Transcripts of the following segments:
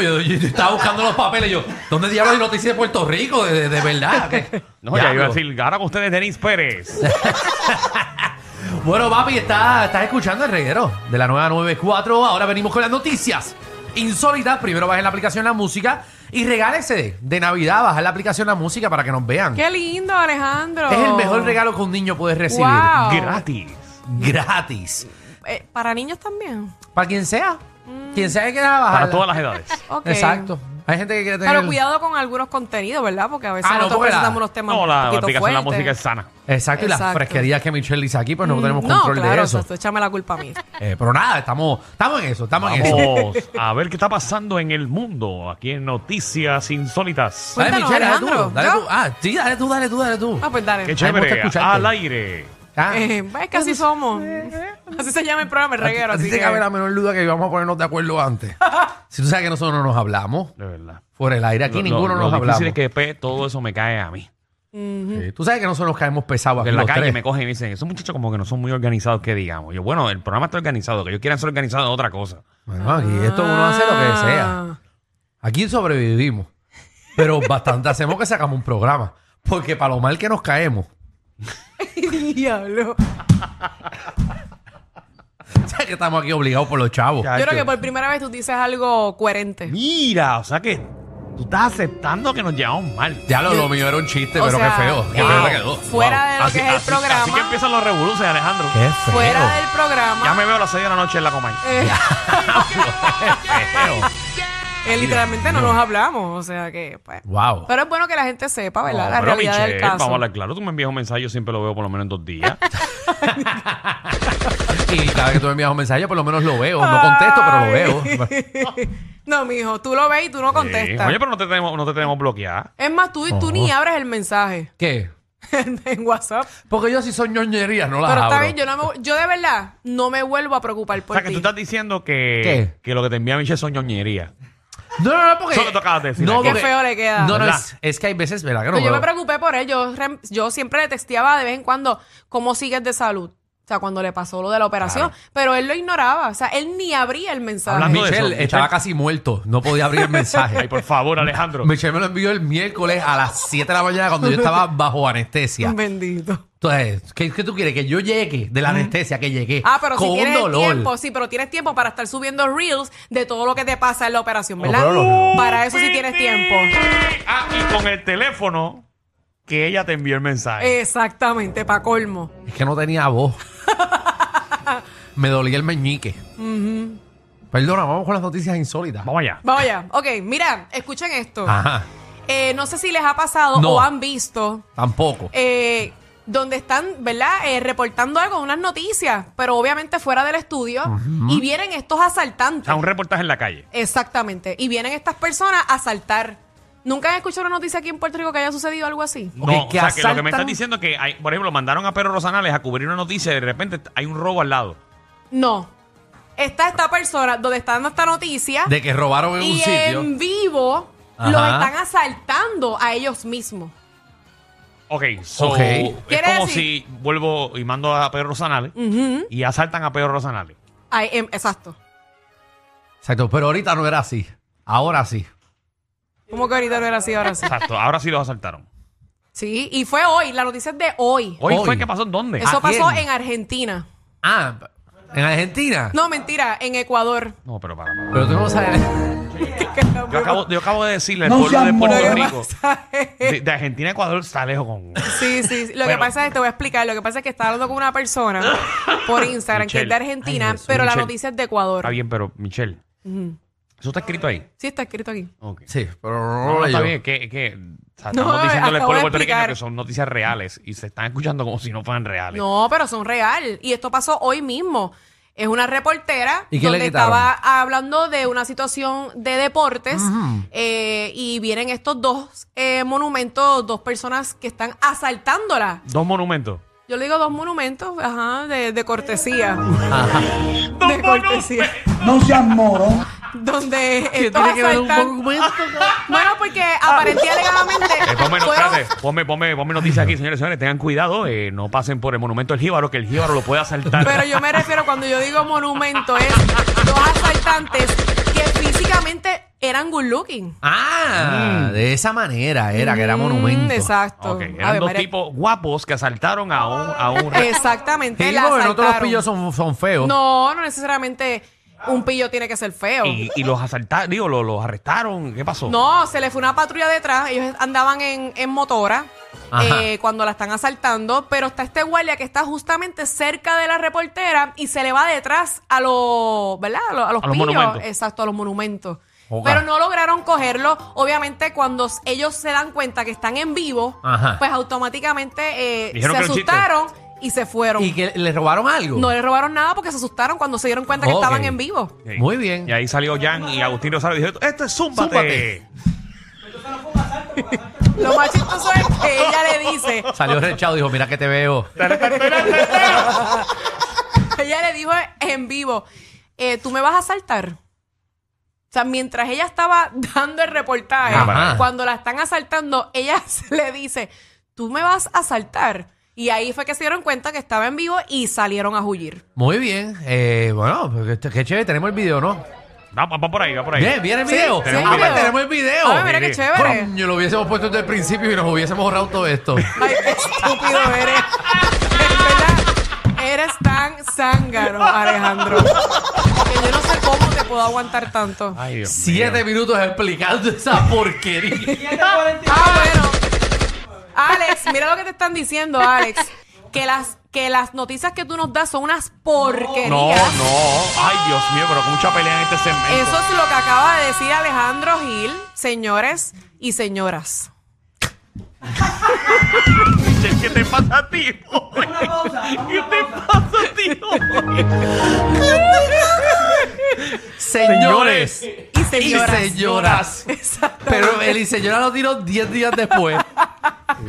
Yo, yo- yo estaba buscando los papeles. Yo, ¿dónde diablos hay noticias de Puerto Rico? De, de- de verdad. ¿Qué? No, ya iba a Diablo. decir, ahora con ustedes, Denis Pérez. Bueno, papi, está- estás escuchando el reguero de la nueva 94. Ahora venimos con las noticias insólitas. Primero bajen la aplicación La Música y regálese de Navidad. Bajar la aplicación La Música para que nos vean. Qué lindo, Alejandro. Es el mejor regalo que un niño puede recibir. Wow. Gratis. Gratis. Eh, Para niños también. Para quien sea. Quien sea que quiera bajar. Para todas las edades. Exacto. Hay gente que quiere tener. Pero cuidado con algunos contenidos, ¿verdad? Porque a veces Ah, no, nosotros la- presentamos unos temas No, un la poquito aplicación de la música es sana. Exacto, y las fresquerías que Michelle dice aquí, pues no tenemos No, control claro, de eso. exacto, échame la culpa a mí. Eh, pero nada, estamos, estamos en eso, estamos en eso. Vamos a ver qué está pasando en el mundo, aquí en Noticias Insólitas. Dale, Michelle, dale tú, dale tú. Ah, sí, dale tú, dale tú, dale tú. Ah, pues dale. Qué chévere, al aire. Ah, Eh, es que así somos. Así se llama el programa, el reguero. Así te que... cabe la menor duda que íbamos a ponernos de acuerdo antes. si tú sabes que nosotros no nos hablamos, De verdad. fuera el aire, aquí Lo- ninguno lo, nos lo hablamos. difícil es que todo eso me cae a mí. Sí, Tú sabes que nosotros nos caemos pesados aquí en la los calle tres. me cogen y me dicen, esos muchachos como que no son muy organizados que digamos. Yo, bueno, el programa está organizado, que ellos quieran ser organizados es otra cosa. Bueno, aquí esto uno hace lo que sea. Ah. Aquí sobrevivimos. Pero bastante hacemos que sacamos un programa. Porque para lo mal que nos caemos, Diablo. sabes que estamos aquí obligados por los chavos. Yo creo que por primera vez tú dices algo coherente. Mira, o sea que tú estás aceptando que nos llevamos mal. Ya lo, lo mío era un chiste, O pero sea, qué feo. Qué feo te quedó. Fuera de lo Así, que es el programa. así que empiezan los revoluciones, Alejandro. Qué feo. Fuera del programa. Ya me veo a las 6 de la noche en la Comay. eh, feo. Eh, literalmente no nos hablamos. O sea que, pues. Wow. Pero es bueno que la gente sepa, ¿verdad? No, la pero realidad Michelle, del caso. vamos a hablar claro. Tú me envías un mensaje, yo siempre lo veo por lo menos en dos días. Y cada vez que tú me envías un mensaje, yo por lo menos lo veo. No contesto, pero lo veo. no, mijo, tú lo ves y tú no Sí. contestas. Oye, pero no te tenemos, no te tenemos bloqueada. Es más, tú, tú ni abres el mensaje ¿Qué? en WhatsApp. Porque yo sí soy ñoñería, no las Pero está bien, yo, no me- yo de verdad no me vuelvo a preocupar O por sea, que ti. tú estás diciendo que, ¿Qué? que lo que te envía Michelle son ñoñería. No, no, no, porque... Eso que tú acabas de decir No. Qué porque- feo le queda. No, no, ¿Verdad? es, es que hay veces, ¿verdad? Que no Pero yo me veo. preocupé por él. Yo, rem- yo siempre le texteaba de vez en cuando cómo sigues de salud. O sea, cuando le pasó lo de la operación. Pero él lo ignoraba. O sea, él ni abría el mensaje. Hablando de- Michelle eso, estaba Michelle. casi muerto. No podía abrir el mensaje. Ay, por favor, Alejandro. Michelle me lo envió el miércoles a las 7 de la mañana cuando yo estaba bajo anestesia. Bendito. Entonces, ¿qué, qué tú quieres? Que yo llegue de la anestesia, que llegué Ah, pero con si un tienes dolor. tiempo, sí, pero tienes tiempo para estar subiendo reels de todo lo que te pasa en la operación, ¿verdad? pero no, Para eso sí tienes tiempo. Ah, y con el teléfono que ella te envió el mensaje. Exactamente, pa' colmo. Es que no tenía voz. me dolía el meñique. Perdona, vamos con las noticias insólitas. Vamos allá. Vamos allá. Ok, mira, escuchen esto. Ajá, Eh, no sé si les ha pasado No. o han visto tampoco. eh, donde están, ¿verdad? Eh, reportando algo, unas noticias, pero obviamente fuera del estudio, y vienen estos O asaltantes. sea, un reportaje en la calle. Exactamente. Y vienen estas personas a asaltar. ¿Nunca han escuchado una noticia aquí en Puerto Rico que haya sucedido algo así? No, o que sea, que lo que me estás diciendo es que, hay, por ejemplo, mandaron a Pedro Rosanales a cubrir una noticia y de repente hay un robo al lado. No. Está esta persona donde está dando esta noticia De que robaron en un y sitio. en vivo Ajá. los están asaltando a ellos mismos. Ok, so, Ok. es como decir- si vuelvo y mando a Pedro Rosanales y asaltan a Pedro Rosanales. Ay, em, exacto. Exacto, pero ahorita no era así. Ahora sí. ¿Cómo que ahorita no era así, ahora sí? Exacto, ahora sí los asaltaron. Sí, y fue hoy, la noticia es de hoy. Hoy, Hoy. fue que pasó en dónde? Eso ¿A pasó quién? en Argentina. Ah, en Argentina. No, mentira, en Ecuador. No, pero para, para. Pero tú no sabes. Yo acabo, yo acabo de decirle al No pueblo seas de Puerto. Rico. De, de Argentina a Ecuador está lejos con. Sí, sí. sí. Lo que pasa es, te voy a explicar, lo que pasa es que estaba hablando con una persona por Instagram que es de Michelle. Argentina, Ay, Jesús, pero la Michelle. noticia es de Ecuador. Está bien, pero Michelle. Eso está escrito ahí. Sí, está escrito aquí. Sí, pero no, No, está bien, que, que o sea, No, estamos diciéndole al acabo pueblo de puertorriqueño explicar. que son noticias reales y se están escuchando como si no fueran reales. No, pero son real. Y esto pasó hoy mismo. Es una reportera ¿Y qué le donde quitaron? estaba hablando de una situación de deportes eh, y vienen estos dos eh, monumentos, dos personas que están asaltándola. Dos monumentos. Yo le digo dos monumentos, ajá, de, de cortesía. Ajá. de cortesía. No seas moro. Donde ¿Qué estos tiene que ver un asaltan-? Bueno, porque aparentemente y alegadamente Eh, ponme, no, espérate, ponme, ponme, ponme noticias aquí, señores, señores. Tengan cuidado, eh, no pasen por el monumento del Jíbaro, que el Jíbaro lo puede asaltar. Pero yo me refiero cuando yo digo monumento es dos asaltantes que físicamente eran good looking. Ah, de esa manera era, que era Mm, monumento. exacto. Ok, eran ver, dos María- tipos guapos que asaltaron a un... A un Exactamente. Sí, la porque no todos los asaltaron. pillos son, son feos. No, no necesariamente un pillo tiene que ser feo. y, y los asaltaron, digo, los, los arrestaron. ¿Qué pasó? No, se le fue una patrulla detrás. Ellos andaban en, en motora eh, cuando la están asaltando. Pero está este guardia que está justamente cerca de la reportera y se le va detrás a los, ¿verdad? A los, a los A los pillos. monumentos. Exacto, a los monumentos. Pero no lograron cogerlo. Obviamente, cuando ellos se dan cuenta que están en vivo, Ajá. pues automáticamente eh, se asustaron y se fueron. ¿Y que le robaron algo? No le robaron nada porque se asustaron cuando se dieron cuenta que Ok. estaban en vivo. Ok. Muy bien. Y ahí salió Jan y Agustín Rosario y dijeron, esto es Zúmbate. Zúmbate. Lo más chistoso es que ella le dice, Salió rechado y dijo, mira que te veo. ella le dijo en vivo, eh, ¿tú me vas a saltar? O sea, mientras ella estaba dando el reportaje, Ajá. cuando la están asaltando, ella se le dice, ¿tú me vas a asaltar? Y ahí fue que se dieron cuenta que estaba en vivo y salieron a huir. Muy bien. Eh, bueno, pues, qué, qué chévere. Tenemos el video, ¿no? Va, va, va por ahí, va por ahí. Bien, viene el Sí, video. sí, Ah, pues tenemos el video. Ay, mira qué chévere. Coño, lo hubiésemos puesto desde el principio y nos hubiésemos ahorrado todo esto. Ay, qué estúpido eres. En verdad, eres tan zángaro, Alejandro. Que yo no sé cómo te puedo aguantar tanto. Ay, Dios Siete mío. minutos explicando esa porquería. Ah, bueno. Alex, mira lo que te están diciendo, Alex. Que las, que las noticias que tú nos das son unas porquerías. No, no. Ay, Dios mío, pero con mucha pelea en este segmento. Eso es lo que acaba de decir Alejandro Gil, señores y señoras. Michelle, ¿Qué te pasa a ti? hoy? ¿Qué te pasa a ti? hoy? Señores Y señoras. señoras. Exacto. Pero el y señora lo tiró 10 días después.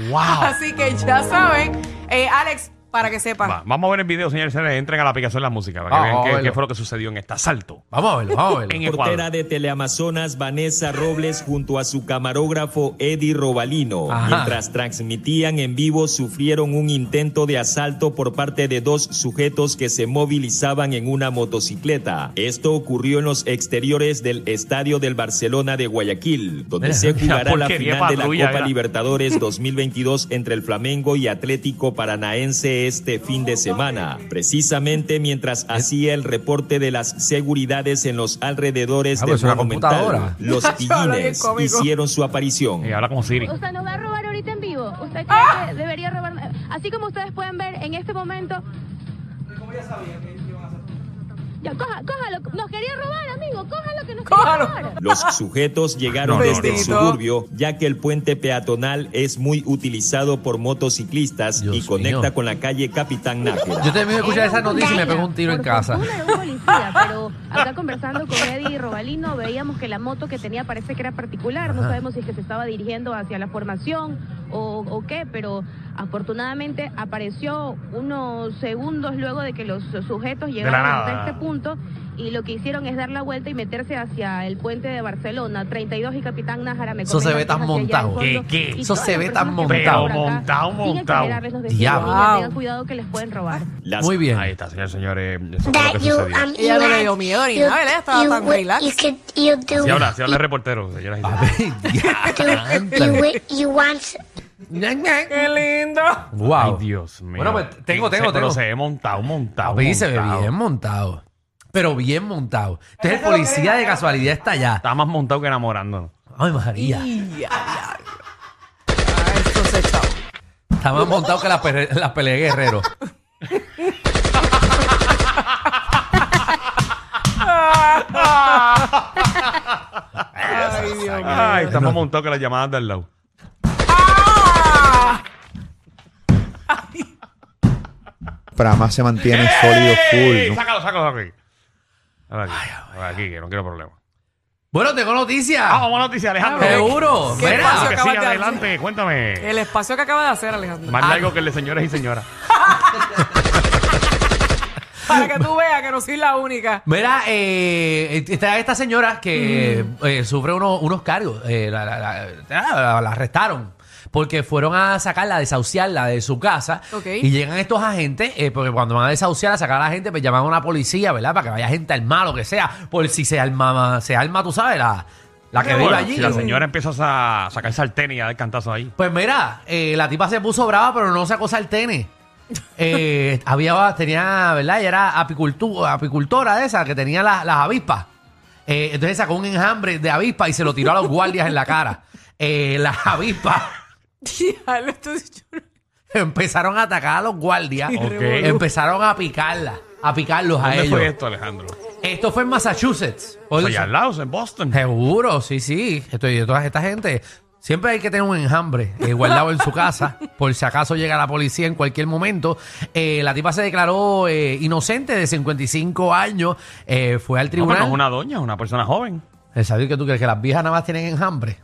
wow. Así que ya saben, eh, Alex, para que sepan. Va, vamos a ver el video, señores. Entren a la aplicación de la música para que Vamos, vean qué, verlo. qué fue lo que sucedió en este asalto. Vamos a verlo, vamos a verlo. En reportera Ecuador. de Teleamazonas Vanessa Robles junto a su camarógrafo Eddie Robalino, Ajá. mientras transmitían en vivo, sufrieron un intento de asalto por parte de dos sujetos que se movilizaban en una motocicleta. Esto ocurrió en los exteriores del Estadio del Barcelona de Guayaquil, donde Mira, se jugará la porquería final de la patrulla, Copa mira. Libertadores 2022 entre el Flamengo y Atlético Paranaense este fin de semana. Precisamente mientras hacía el reporte de las seguridades en los alrededores Ah, del pues una Monumental, computadora. los pillines hicieron su aparición. Eh, habla como Siri. ¿Usted nos va a robar ahorita en vivo? ¿Usted cree que debería robar? Así como ustedes pueden ver en este momento. ¿Cómo ya sabía que? Ya, coja, cójalo. Nos quería robar, amigo. Cójalo que nos Cójalo. quería robar. Los sujetos llegaron No, no, desde el no. suburbio, ya que el puente peatonal es muy utilizado por motociclistas Dios y conecta mío. con la calle Capitán Nájera. Yo de escuchar esa noticia y me pego un tiro en Por casa. fortuna era un policía, pero acá conversando con Eddie Robalino veíamos que la moto que tenía parece que era particular. No Ajá. sabemos si es que se estaba dirigiendo hacia la formación o, o qué, pero afortunadamente apareció unos segundos luego de que los sujetos llegaron hasta este punto y lo que hicieron es dar la vuelta y meterse hacia el puente de Barcelona, 32 y Capitán Nájara. Me Eso se ve tan montado. Eso se ve tan montado. Montado, montado. Diablo. tengan cuidado que les pueden robar. Las Muy bien. Ahí está, señores, señores. Eso fue lo that que you sucedió. um Ella you no le had- dio miedo ni you- nada, ¿verdad? Estaba you tan relax. You you Si habla, si habla el reportero, señoras y A señores. ver, you, you want ¡Qué lindo! Wow. Ay, Dios mío. Bueno, pues, tengo, Sí, tengo, Pero tengo. se ve montado, montado. Papi, se ve montado. bien montado. Pero bien montado. Entonces el policía de casualidad está allá. Está más montado que enamorándonos. Ay, María. Y a diablo. Ah, esto se echó. Está más montado que la, la pelea de guerrero. Ay, Dios mío. Ay, estamos montados que las llamadas del lado. Prama se mantiene sólido full. ¿no? Sácalo, sácalo, sácalo aquí. Sácalo aquí, sácalo aquí, que no quiero problema. Bueno, tengo noticias. Ah, vamos a noticia, Alejandro. Seguro. ¿Qué Mira. Espacio que sí, acabas de adelante, cuéntame. El espacio que acaba de hacer, Alejandro. Más Ah. largo que el de señores y señoras. Para que tú veas que no soy la única. Mira, eh, está esta señora que Mm. eh, sufre unos, unos cargos. eh, la, la- la- la- la arrestaron. Porque fueron a sacarla, a desahuciarla de su casa. Y llegan estos agentes, eh, porque cuando van a desahuciar, a sacar a la gente, pues llaman a una policía, ¿verdad? Para que vaya gente al malo, que sea. Por si se arma, se arma, tú sabes, la, La que vive Bueno, allí. si la señora empieza a sacar sartén y a dar cantazo ahí. Pues mira, eh, la tipa se puso brava, pero no sacó sartenes. Eh, había, tenía, ¿verdad? Ella era apicultu- apicultora de esa, que tenía las, las avispas. Eh, entonces sacó un enjambre de avispa y se lo tiró a los guardias en la cara. Eh, las avispas Diablo, esto es- empezaron a atacar a los guardias. Ok. Empezaron a picarla, a picarlos a ¿Dónde ellos. fue esto, Alejandro? Esto fue en Massachusetts. Oye, Allá al lado, en Boston. Seguro, sí, sí. Estoy de toda esta gente. Siempre hay que tener un enjambre eh, guardado en su casa, por si acaso llega la policía en cualquier momento. Eh, la tipa se declaró eh, inocente de 55 años. eh, fue al No, pero no tribunal. es una doña, es una persona joven. ¿Sabes que tú crees que las viejas nada más tienen enjambre?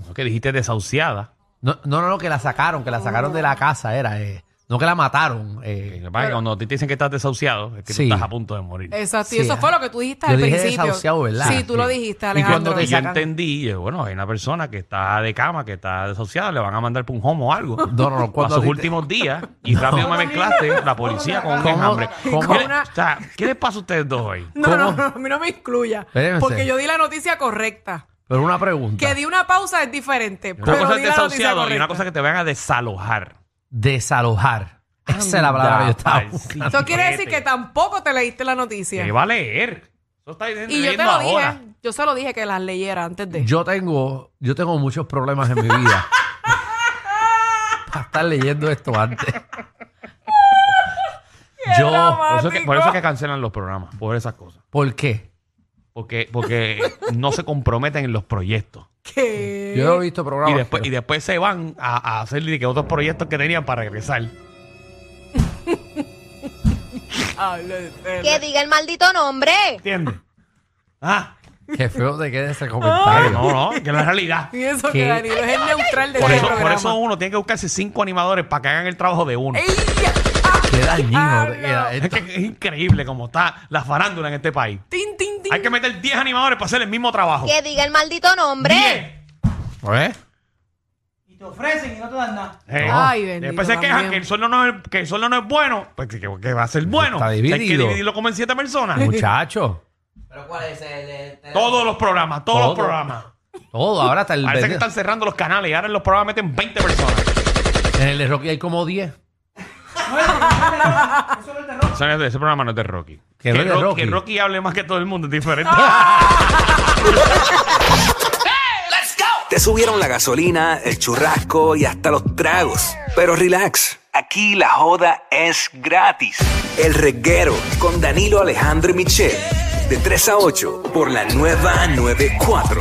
Eso que dijiste desahuciada. No, no, no, no, que la sacaron, que la sacaron de la casa, era. eh, no que la mataron. eh. Que pasa es que cuando te dicen que estás desahuciado, es que Sí. tú estás a punto de morir. Exacto, y Sí, eso ah. fue lo que tú dijiste Yo al dije principio. desahuciado, ¿verdad? Sí, tú lo dijiste, Y Alejandro. cuando te Y yo entendí, eh, bueno, hay una persona que está de cama, que está desahuciada, le van a mandar por un homo o algo. No, no, no, sus a te- últimos días y rápido me mezclaste la policía con un enjambre. ¿Cómo? ¿Qué, le- Una- o sea, ¿qué les pasa a ustedes dos hoy? No, no, no, a mí no me excluya. Espérense. Porque yo di la noticia correcta. Pero una pregunta. Que di una pausa es diferente. Una pero cosa di es la noticia desahuciado y una correcta. cosa es que te van a desalojar. Desalojar. Esa es la palabra que yo estaba buscando. Eso quiere decir que tampoco te leíste la noticia. ¿Qué va a leer? Eso está leyendo Y yo te lo dije. Yo se lo dije que las leyera antes de. Yo tengo, yo tengo muchos problemas en mi vida. Para estar leyendo esto antes. yo, Por eso, es que, por eso es que cancelan los programas, por esas cosas. ¿por qué? Porque, porque no se comprometen en los proyectos. ¿Qué? Yo he visto programas. Y después, que- y después se van a, a hacer de que otros proyectos que tenían para regresar. Que diga el maldito nombre. ¿Entiendes? Ah, Qué feo te queda ese comentario. no, no, que es la realidad. Y eso ¿Qué? que Danilo es el neutral de Por este eso, por eso uno tiene que buscarse cinco animadores para que hagan el trabajo de uno. ¡Ey! ¡Ah! Qué dañino queda Es esto. que es increíble cómo está la farándula en este país. ¡Tin, tin, tin! Hay que meter 10 animadores para hacer el mismo trabajo. Que diga el maldito nombre. 10. ¿Eh? Y te ofrecen y no te dan nada. Eh, Ay, bendito, Después se quejan también. que el sueldo no es, que el sueldo no es bueno. Pues que, que va a ser bueno. Está Si Hay que dividido. dividirlo como en siete personas. Muchacho. ¿Pero cuál es el...? el- el- Todos los programas, todos Todo. los programas. Todo, ahora hasta el Parece que están cerrando los canales y ahora en los programas meten 20 personas. En el de Rocky hay como 10. Eso no es de- ese programa no es de Rocky. Que no es de Ro- Rocky. que Rocky hable más que todo el mundo es diferente. Te subieron la gasolina, el churrasco y hasta los tragos. Pero relax, aquí la joda es gratis. El reguero con Danilo Alejandro y Michel. De 3 a 8 por la nueva 94.